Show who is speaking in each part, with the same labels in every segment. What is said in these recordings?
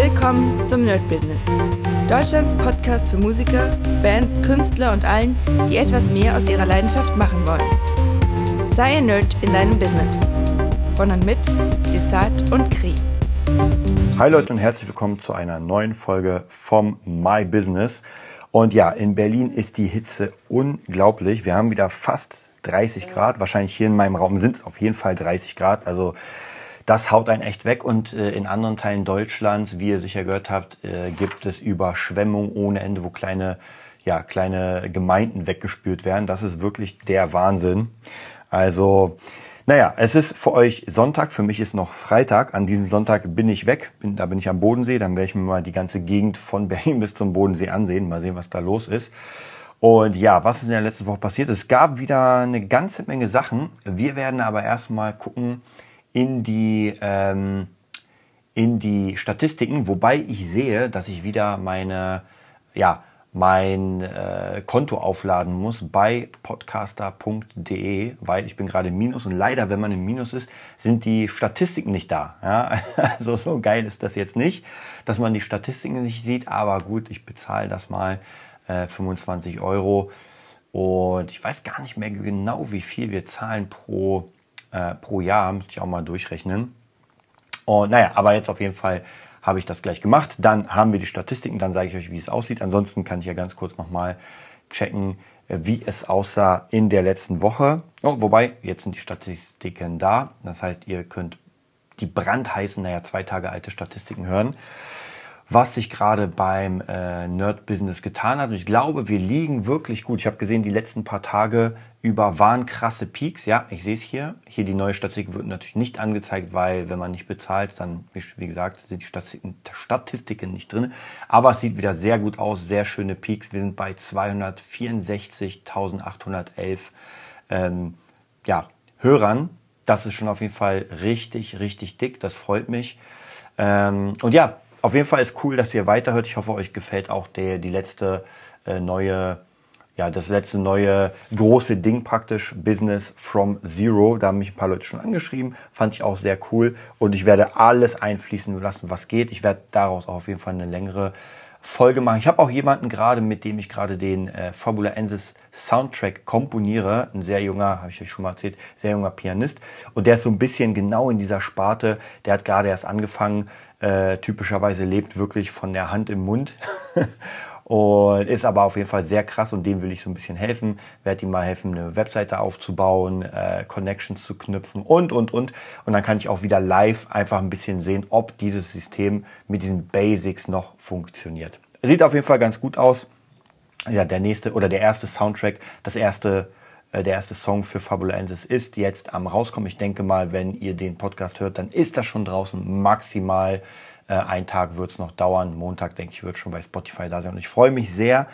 Speaker 1: Willkommen zum Nerd Business. Deutschlands Podcast für Musiker, Bands, Künstler und allen, die etwas mehr aus ihrer Leidenschaft machen wollen. Sei ein Nerd in deinem Business. Von und mit Desart und Kri.
Speaker 2: Hi Leute und herzlich willkommen zu einer neuen Folge vom My Business. Und ja, in Berlin ist die Hitze unglaublich. Wir haben wieder fast 30 Grad. Wahrscheinlich hier in meinem Raum sind es auf jeden Fall 30 Grad. Also das haut einen echt weg. Und äh, in anderen Teilen Deutschlands, wie ihr sicher gehört habt, äh, gibt es Überschwemmungen ohne Ende, wo kleine, ja, kleine Gemeinden weggespült werden. Das ist wirklich der Wahnsinn. Also, naja, es ist für euch Sonntag, für mich ist noch Freitag. An diesem Sonntag bin ich weg, bin, da bin ich am Bodensee. Dann werde ich mir mal die ganze Gegend von Berlin bis zum Bodensee ansehen, mal sehen, was da los ist. Und ja, was ist in der letzten Woche passiert? Es gab wieder eine ganze Menge Sachen. Wir werden aber erstmal gucken, in die, ähm, in die Statistiken, wobei ich sehe, dass ich wieder meine, ja, mein äh, Konto aufladen muss bei podcaster.de, weil ich bin gerade im Minus und leider, wenn man im Minus ist, sind die Statistiken nicht da. Ja? Also so geil ist das jetzt nicht, dass man die Statistiken nicht sieht, aber gut, ich bezahle das mal äh, 25 Euro und ich weiß gar nicht mehr genau, wie viel wir zahlen pro äh, pro Jahr, müsste ich auch mal durchrechnen. Und naja, aber jetzt auf jeden Fall habe ich das gleich gemacht. Dann haben wir die Statistiken, dann sage ich euch, wie es aussieht. Ansonsten kann ich ja ganz kurz nochmal checken, wie es aussah in der letzten Woche. Oh, wobei, jetzt sind die Statistiken da. Das heißt, ihr könnt die brandheißen, naja, zwei Tage alte Statistiken hören was sich gerade beim äh, Nerd-Business getan hat. Und ich glaube, wir liegen wirklich gut. Ich habe gesehen, die letzten paar Tage über waren krasse Peaks. Ja, ich sehe es hier. Hier die neue Statistik wird natürlich nicht angezeigt, weil wenn man nicht bezahlt, dann, wie gesagt, sind die Statistiken, nicht drin. Aber es sieht wieder sehr gut aus. Sehr schöne Peaks. Wir sind bei 264.811 ähm, ja, Hörern. Das ist schon auf jeden Fall richtig, richtig dick. Das freut mich. Ähm, und ja, auf jeden Fall ist cool, dass ihr weiterhört. Ich hoffe, euch gefällt auch der, die letzte äh, neue, ja, das letzte neue große Ding praktisch, Business from Zero. Da haben mich ein paar Leute schon angeschrieben. Fand ich auch sehr cool. Und ich werde alles einfließen lassen, was geht. Ich werde daraus auch auf jeden Fall eine längere Folge machen. Ich habe auch jemanden gerade, mit dem ich gerade den äh, Fabula Ensis Soundtrack komponiere. Ein sehr junger, habe ich euch schon mal erzählt, sehr junger Pianist. Und der ist so ein bisschen genau in dieser Sparte. Der hat gerade erst angefangen, äh, typischerweise lebt wirklich von der Hand im Mund. und ist aber auf jeden Fall sehr krass und dem will ich so ein bisschen helfen. Werde ihm mal helfen, eine Webseite aufzubauen, äh, Connections zu knüpfen und, und, und. Und dann kann ich auch wieder live einfach ein bisschen sehen, ob dieses System mit diesen Basics noch funktioniert. Sieht auf jeden Fall ganz gut aus. Ja, der nächste oder der erste Soundtrack, das erste äh, der erste Song für Fabulensis ist jetzt am rauskommen. Ich denke mal, wenn ihr den Podcast hört, dann ist das schon draußen. Maximal äh, ein Tag wird es noch dauern. Montag, denke ich, wird schon bei Spotify da sein. Und ich freue mich sehr.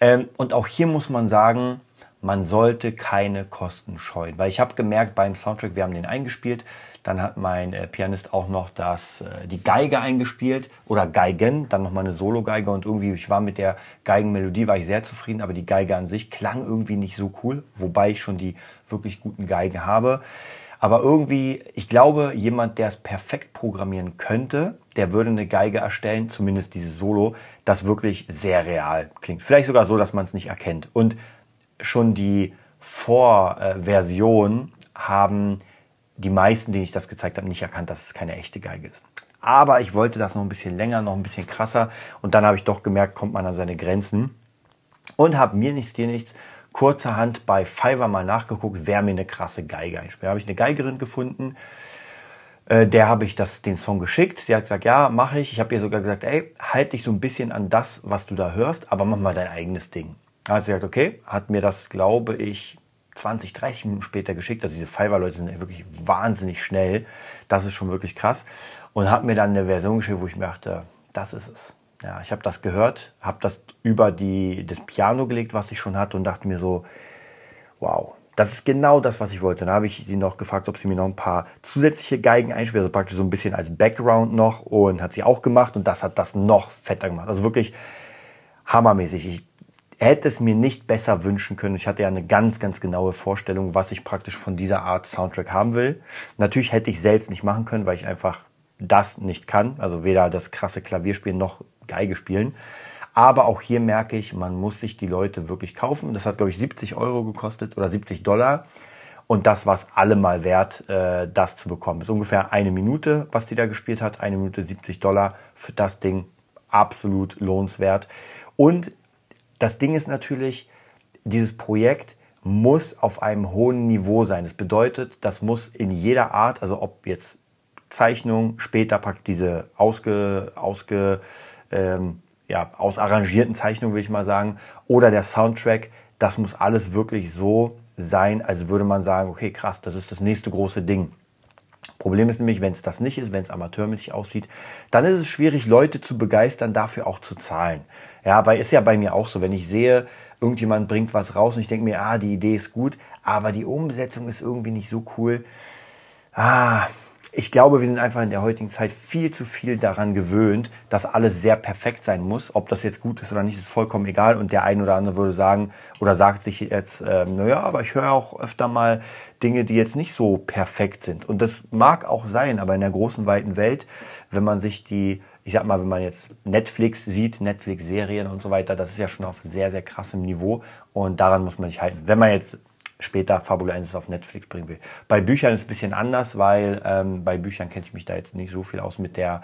Speaker 2: Ähm, und auch hier muss man sagen, man sollte keine Kosten scheuen. Weil ich habe gemerkt beim Soundtrack, wir haben den eingespielt, dann hat mein äh, Pianist auch noch das, äh, die Geige eingespielt oder Geigen, dann nochmal eine Solo-Geige und irgendwie, ich war mit der Geigenmelodie, war ich sehr zufrieden, aber die Geige an sich klang irgendwie nicht so cool, wobei ich schon die wirklich guten Geigen habe. Aber irgendwie, ich glaube, jemand, der es perfekt programmieren könnte, der würde eine Geige erstellen, zumindest dieses Solo, das wirklich sehr real klingt. Vielleicht sogar so, dass man es nicht erkennt. Und schon die Vorversion haben die meisten, denen ich das gezeigt habe, nicht erkannt, dass es keine echte Geige ist. Aber ich wollte das noch ein bisschen länger, noch ein bisschen krasser. Und dann habe ich doch gemerkt, kommt man an seine Grenzen. Und habe mir nichts, dir nichts, kurzerhand bei Fiverr mal nachgeguckt, wer mir eine krasse Geige einspielt. Da habe ich eine Geigerin gefunden, äh, der habe ich das, den Song geschickt. Sie hat gesagt, ja, mache ich. Ich habe ihr sogar gesagt, ey, halt dich so ein bisschen an das, was du da hörst, aber mach mal dein eigenes Ding. Da hat sie gesagt, okay, hat mir das, glaube ich, 20, 30 Minuten später geschickt. Also diese Fiverr-Leute sind wirklich wahnsinnig schnell. Das ist schon wirklich krass. Und hat mir dann eine Version geschickt, wo ich mir dachte, das ist es. Ja, ich habe das gehört, habe das über die, das Piano gelegt, was ich schon hatte und dachte mir so, wow, das ist genau das, was ich wollte. Dann habe ich sie noch gefragt, ob sie mir noch ein paar zusätzliche Geigen einspielt, also praktisch so ein bisschen als Background noch und hat sie auch gemacht und das hat das noch fetter gemacht. Also wirklich hammermäßig. Ich hätte es mir nicht besser wünschen können. Ich hatte ja eine ganz, ganz genaue Vorstellung, was ich praktisch von dieser Art Soundtrack haben will. Natürlich hätte ich selbst nicht machen können, weil ich einfach das nicht kann, also weder das krasse Klavierspielen noch Geige spielen. Aber auch hier merke ich, man muss sich die Leute wirklich kaufen. Das hat, glaube ich, 70 Euro gekostet oder 70 Dollar. Und das war es allemal wert, äh, das zu bekommen. Das ist ungefähr eine Minute, was die da gespielt hat. Eine Minute 70 Dollar für das Ding. Absolut lohnenswert. Und das Ding ist natürlich, dieses Projekt muss auf einem hohen Niveau sein. Das bedeutet, das muss in jeder Art, also ob jetzt Zeichnung, später packt diese ausge, ausge, ähm, ja, ausarrangierten Zeichnungen, will ich mal sagen, oder der Soundtrack, das muss alles wirklich so sein, als würde man sagen, okay, krass, das ist das nächste große Ding. Problem ist nämlich, wenn es das nicht ist, wenn es amateurmäßig aussieht, dann ist es schwierig, Leute zu begeistern, dafür auch zu zahlen. Ja, weil ist ja bei mir auch so, wenn ich sehe, irgendjemand bringt was raus und ich denke mir, ah, die Idee ist gut, aber die Umsetzung ist irgendwie nicht so cool. Ah, ich glaube, wir sind einfach in der heutigen Zeit viel zu viel daran gewöhnt, dass alles sehr perfekt sein muss. Ob das jetzt gut ist oder nicht, ist vollkommen egal. Und der eine oder andere würde sagen oder sagt sich jetzt, ähm, naja, aber ich höre auch öfter mal Dinge, die jetzt nicht so perfekt sind. Und das mag auch sein, aber in der großen, weiten Welt, wenn man sich die, ich sag mal, wenn man jetzt Netflix sieht, Netflix-Serien und so weiter, das ist ja schon auf sehr, sehr krassem Niveau. Und daran muss man sich halten. Wenn man jetzt später Fabulensis auf Netflix bringen will. Bei Büchern ist es ein bisschen anders, weil ähm, bei Büchern kenne ich mich da jetzt nicht so viel aus mit der,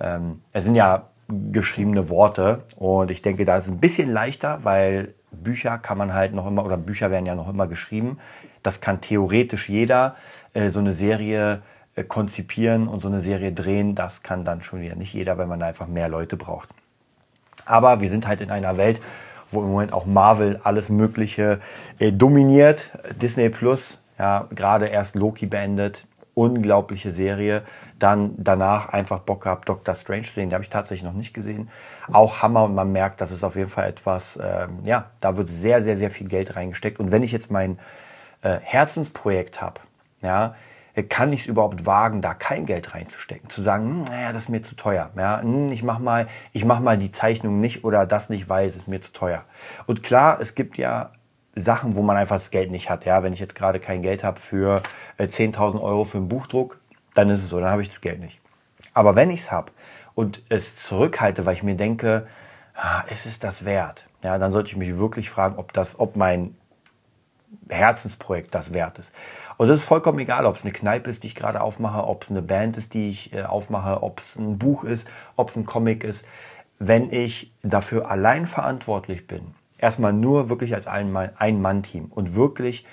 Speaker 2: ähm, es sind ja geschriebene Worte und ich denke, da ist es ein bisschen leichter, weil Bücher kann man halt noch immer, oder Bücher werden ja noch immer geschrieben. Das kann theoretisch jeder äh, so eine Serie äh, konzipieren und so eine Serie drehen. Das kann dann schon wieder nicht jeder, wenn man da einfach mehr Leute braucht. Aber wir sind halt in einer Welt, wo im Moment auch Marvel alles Mögliche äh, dominiert. Disney Plus, ja, gerade erst Loki beendet, unglaubliche Serie. Dann danach einfach Bock gehabt, Doctor Strange zu sehen. Die habe ich tatsächlich noch nicht gesehen. Auch Hammer und man merkt, das ist auf jeden Fall etwas, ähm, ja, da wird sehr, sehr, sehr viel Geld reingesteckt. Und wenn ich jetzt mein äh, Herzensprojekt habe, ja, kann ich es überhaupt wagen, da kein Geld reinzustecken? Zu sagen, hm, naja, das ist mir zu teuer. Ja, hm, ich mach mal, ich mach mal die Zeichnung nicht oder das nicht, weil es ist mir zu teuer. Und klar, es gibt ja Sachen, wo man einfach das Geld nicht hat. Ja, wenn ich jetzt gerade kein Geld habe für 10.000 äh, Euro für einen Buchdruck, dann ist es so, dann habe ich das Geld nicht. Aber wenn ich es habe und es zurückhalte, weil ich mir denke, ah, ist es das wert? Ja, dann sollte ich mich wirklich fragen, ob das, ob mein Herzensprojekt das wert ist. Und es ist vollkommen egal, ob es eine Kneipe ist, die ich gerade aufmache, ob es eine Band ist, die ich äh, aufmache, ob es ein Buch ist, ob es ein Comic ist. Wenn ich dafür allein verantwortlich bin, erstmal nur wirklich als Ein-Mann-Team und wirklich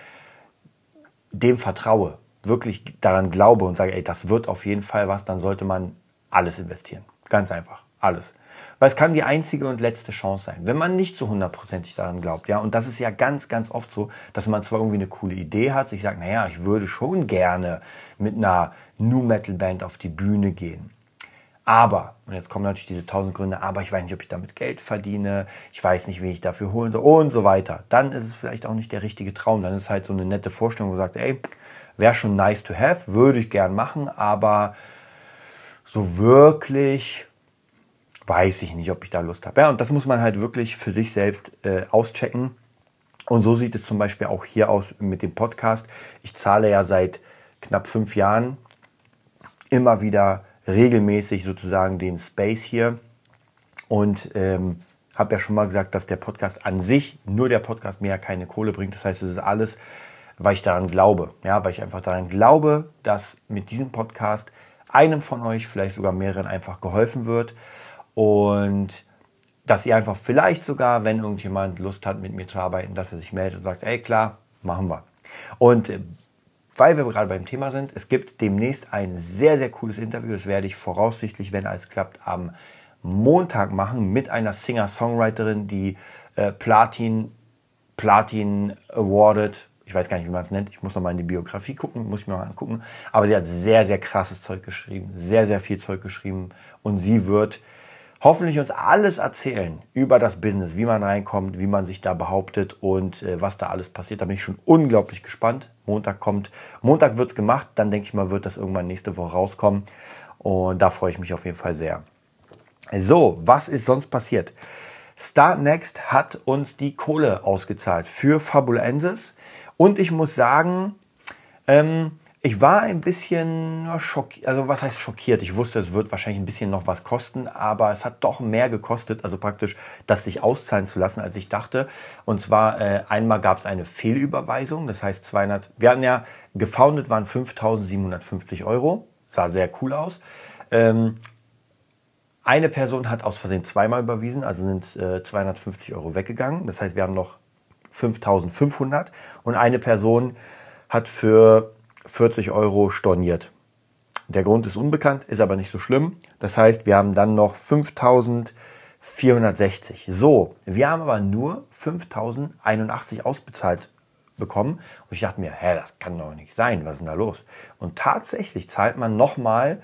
Speaker 2: dem vertraue, wirklich daran glaube und sage, ey, das wird auf jeden Fall was, dann sollte man alles investieren. Ganz einfach. Alles. Weil es kann die einzige und letzte Chance sein, wenn man nicht so hundertprozentig daran glaubt. Ja, und das ist ja ganz, ganz oft so, dass man zwar irgendwie eine coole Idee hat, sich sagt, naja, ich würde schon gerne mit einer New Metal Band auf die Bühne gehen. Aber, und jetzt kommen natürlich diese tausend Gründe, aber ich weiß nicht, ob ich damit Geld verdiene, ich weiß nicht, wie ich dafür holen soll und so weiter. Dann ist es vielleicht auch nicht der richtige Traum. Dann ist es halt so eine nette Vorstellung, wo man sagt, ey, wäre schon nice to have, würde ich gern machen, aber so wirklich weiß ich nicht, ob ich da Lust habe. Ja, und das muss man halt wirklich für sich selbst äh, auschecken. Und so sieht es zum Beispiel auch hier aus mit dem Podcast. Ich zahle ja seit knapp fünf Jahren immer wieder regelmäßig sozusagen den Space hier und ähm, habe ja schon mal gesagt, dass der Podcast an sich, nur der Podcast mir ja keine Kohle bringt. Das heißt, es ist alles, weil ich daran glaube. Ja, weil ich einfach daran glaube, dass mit diesem Podcast einem von euch, vielleicht sogar mehreren, einfach geholfen wird. Und dass ihr einfach vielleicht sogar, wenn irgendjemand Lust hat, mit mir zu arbeiten, dass er sich meldet und sagt, ey klar, machen wir. Und äh, weil wir gerade beim Thema sind, es gibt demnächst ein sehr, sehr cooles Interview. Das werde ich voraussichtlich, wenn alles klappt, am Montag machen mit einer Singer-Songwriterin, die äh, Platin, Platin awarded. Ich weiß gar nicht, wie man es nennt. Ich muss noch mal in die Biografie gucken, muss ich mir mal angucken. Aber sie hat sehr, sehr krasses Zeug geschrieben, sehr, sehr viel Zeug geschrieben. Und sie wird hoffentlich uns alles erzählen über das Business, wie man reinkommt, wie man sich da behauptet und äh, was da alles passiert. Da bin ich schon unglaublich gespannt. Montag kommt, Montag wird's gemacht, dann denke ich mal, wird das irgendwann nächste Woche rauskommen. Und da freue ich mich auf jeden Fall sehr. So, was ist sonst passiert? Start Next hat uns die Kohle ausgezahlt für Fabulensis. Und ich muss sagen, ähm, Ich war ein bisschen schockiert, also was heißt schockiert? Ich wusste, es wird wahrscheinlich ein bisschen noch was kosten, aber es hat doch mehr gekostet, also praktisch das sich auszahlen zu lassen, als ich dachte. Und zwar äh, einmal gab es eine Fehlüberweisung, das heißt 200, wir hatten ja gefoundet waren 5.750 Euro, sah sehr cool aus. Ähm, eine Person hat aus Versehen zweimal überwiesen, also sind äh, 250 Euro weggegangen. Das heißt, wir haben noch 5.500 und eine Person hat für 40 Euro storniert. Der Grund ist unbekannt, ist aber nicht so schlimm. Das heißt, wir haben dann noch 5460. So, wir haben aber nur 5081 ausbezahlt bekommen. Und ich dachte mir, hä, das kann doch nicht sein. Was ist denn da los? Und tatsächlich zahlt man nochmal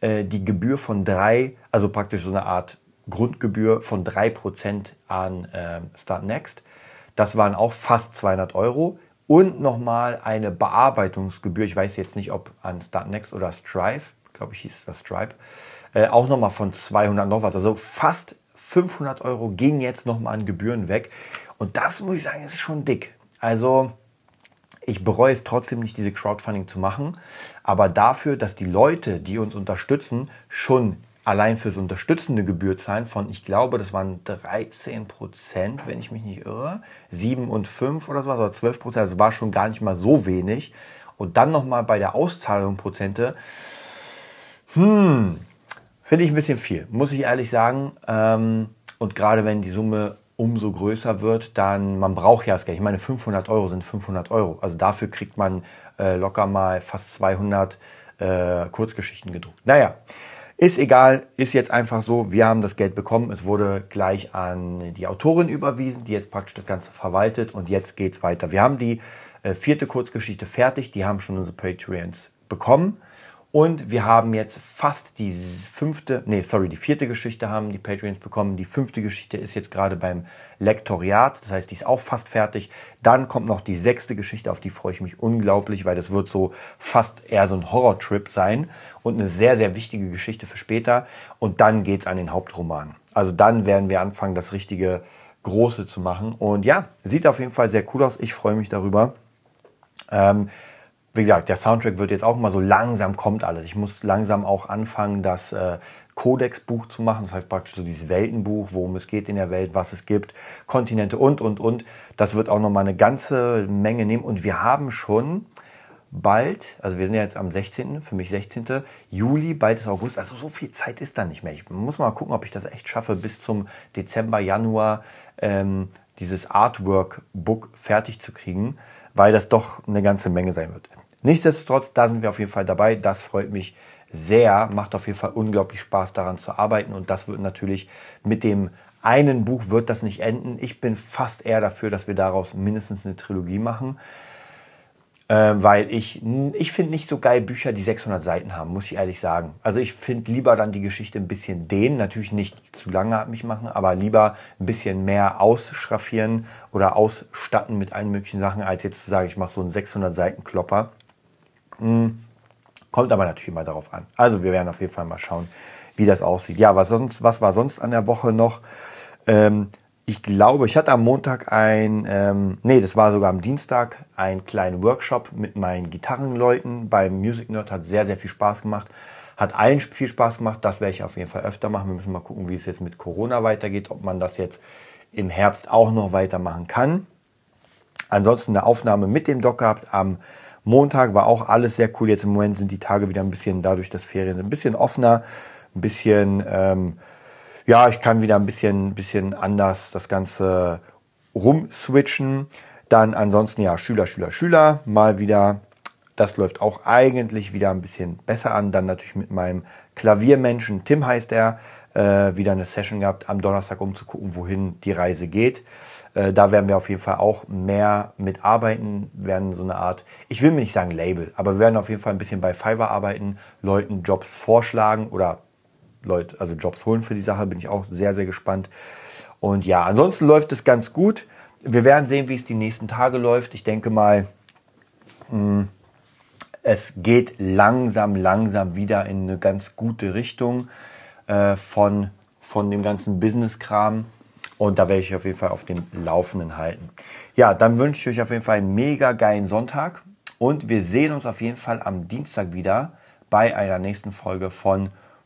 Speaker 2: äh, die Gebühr von drei, also praktisch so eine Art Grundgebühr von drei Prozent an äh, Start Next. Das waren auch fast 200 Euro und nochmal eine Bearbeitungsgebühr. Ich weiß jetzt nicht, ob an Startnext oder Stripe, glaube ich, hieß das Stripe, äh, auch nochmal von 200 noch was. Also fast 500 Euro gingen jetzt nochmal an Gebühren weg. Und das muss ich sagen, ist schon dick. Also ich bereue es trotzdem nicht, diese Crowdfunding zu machen. Aber dafür, dass die Leute, die uns unterstützen, schon allein fürs unterstützende Gebühr zahlen von, ich glaube, das waren 13 Prozent, wenn ich mich nicht irre, 7 und 5 oder so, oder 12 Prozent, das war schon gar nicht mal so wenig. Und dann nochmal bei der Auszahlung Prozente, hm, finde ich ein bisschen viel, muss ich ehrlich sagen. Ähm, und gerade wenn die Summe umso größer wird, dann, man braucht ja das Geld. Ich meine, 500 Euro sind 500 Euro. Also dafür kriegt man äh, locker mal fast 200 äh, Kurzgeschichten gedruckt. Naja, ist egal, ist jetzt einfach so. Wir haben das Geld bekommen. Es wurde gleich an die Autorin überwiesen, die jetzt praktisch das Ganze verwaltet und jetzt geht's weiter. Wir haben die äh, vierte Kurzgeschichte fertig. Die haben schon unsere Patreons bekommen. Und wir haben jetzt fast die fünfte, nee, sorry, die vierte Geschichte haben die Patreons bekommen. Die fünfte Geschichte ist jetzt gerade beim Lektoriat. Das heißt, die ist auch fast fertig. Dann kommt noch die sechste Geschichte, auf die freue ich mich unglaublich, weil das wird so fast eher so ein Horrortrip sein und eine sehr, sehr wichtige Geschichte für später. Und dann geht's an den Hauptroman. Also dann werden wir anfangen, das richtige Große zu machen. Und ja, sieht auf jeden Fall sehr cool aus. Ich freue mich darüber. Ähm, wie gesagt, der Soundtrack wird jetzt auch mal so langsam kommt alles. Ich muss langsam auch anfangen, das äh, Codex-Buch zu machen. Das heißt praktisch so dieses Weltenbuch, worum es geht in der Welt, was es gibt, Kontinente und, und, und. Das wird auch noch mal eine ganze Menge nehmen. Und wir haben schon bald, also wir sind ja jetzt am 16., für mich 16. Juli, bald ist August, also so viel Zeit ist da nicht mehr. Ich muss mal gucken, ob ich das echt schaffe, bis zum Dezember, Januar ähm, dieses Artwork-Book fertig zu kriegen weil das doch eine ganze Menge sein wird. Nichtsdestotrotz, da sind wir auf jeden Fall dabei. Das freut mich sehr, macht auf jeden Fall unglaublich Spaß daran zu arbeiten und das wird natürlich mit dem einen Buch wird das nicht enden. Ich bin fast eher dafür, dass wir daraus mindestens eine Trilogie machen äh, weil ich, ich finde nicht so geil Bücher, die 600 Seiten haben, muss ich ehrlich sagen. Also ich finde lieber dann die Geschichte ein bisschen dehnen, natürlich nicht zu lange mich machen, aber lieber ein bisschen mehr ausschraffieren oder ausstatten mit allen möglichen Sachen, als jetzt zu sagen, ich mache so einen 600 Seiten Klopper. Hm. Kommt aber natürlich immer darauf an. Also wir werden auf jeden Fall mal schauen, wie das aussieht. Ja, was sonst, was war sonst an der Woche noch? Ähm, ich glaube, ich hatte am Montag ein, ähm, nee, das war sogar am Dienstag, einen kleinen Workshop mit meinen Gitarrenleuten beim Music Nerd. Hat sehr, sehr viel Spaß gemacht. Hat allen viel Spaß gemacht. Das werde ich auf jeden Fall öfter machen. Wir müssen mal gucken, wie es jetzt mit Corona weitergeht, ob man das jetzt im Herbst auch noch weitermachen kann. Ansonsten eine Aufnahme mit dem Doc gehabt am Montag war auch alles sehr cool. Jetzt im Moment sind die Tage wieder ein bisschen, dadurch, dass Ferien sind, ein bisschen offener, ein bisschen ähm, ja, ich kann wieder ein bisschen, bisschen anders das Ganze rumswitchen. Dann ansonsten ja, Schüler, Schüler, Schüler, mal wieder. Das läuft auch eigentlich wieder ein bisschen besser an. Dann natürlich mit meinem Klaviermenschen, Tim heißt er, äh, wieder eine Session gehabt am Donnerstag, um zu gucken, wohin die Reise geht. Äh, da werden wir auf jeden Fall auch mehr mitarbeiten, werden so eine Art, ich will nicht sagen Label, aber wir werden auf jeden Fall ein bisschen bei Fiverr arbeiten, Leuten Jobs vorschlagen oder Leute, also Jobs holen für die Sache. Bin ich auch sehr, sehr gespannt. Und ja, ansonsten läuft es ganz gut. Wir werden sehen, wie es die nächsten Tage läuft. Ich denke mal, hm, es geht langsam, langsam wieder in eine ganz gute Richtung äh, von, von dem ganzen Business-Kram. Und da werde ich auf jeden Fall auf dem Laufenden halten. Ja, dann wünsche ich euch auf jeden Fall einen mega geilen Sonntag. Und wir sehen uns auf jeden Fall am Dienstag wieder bei einer nächsten Folge von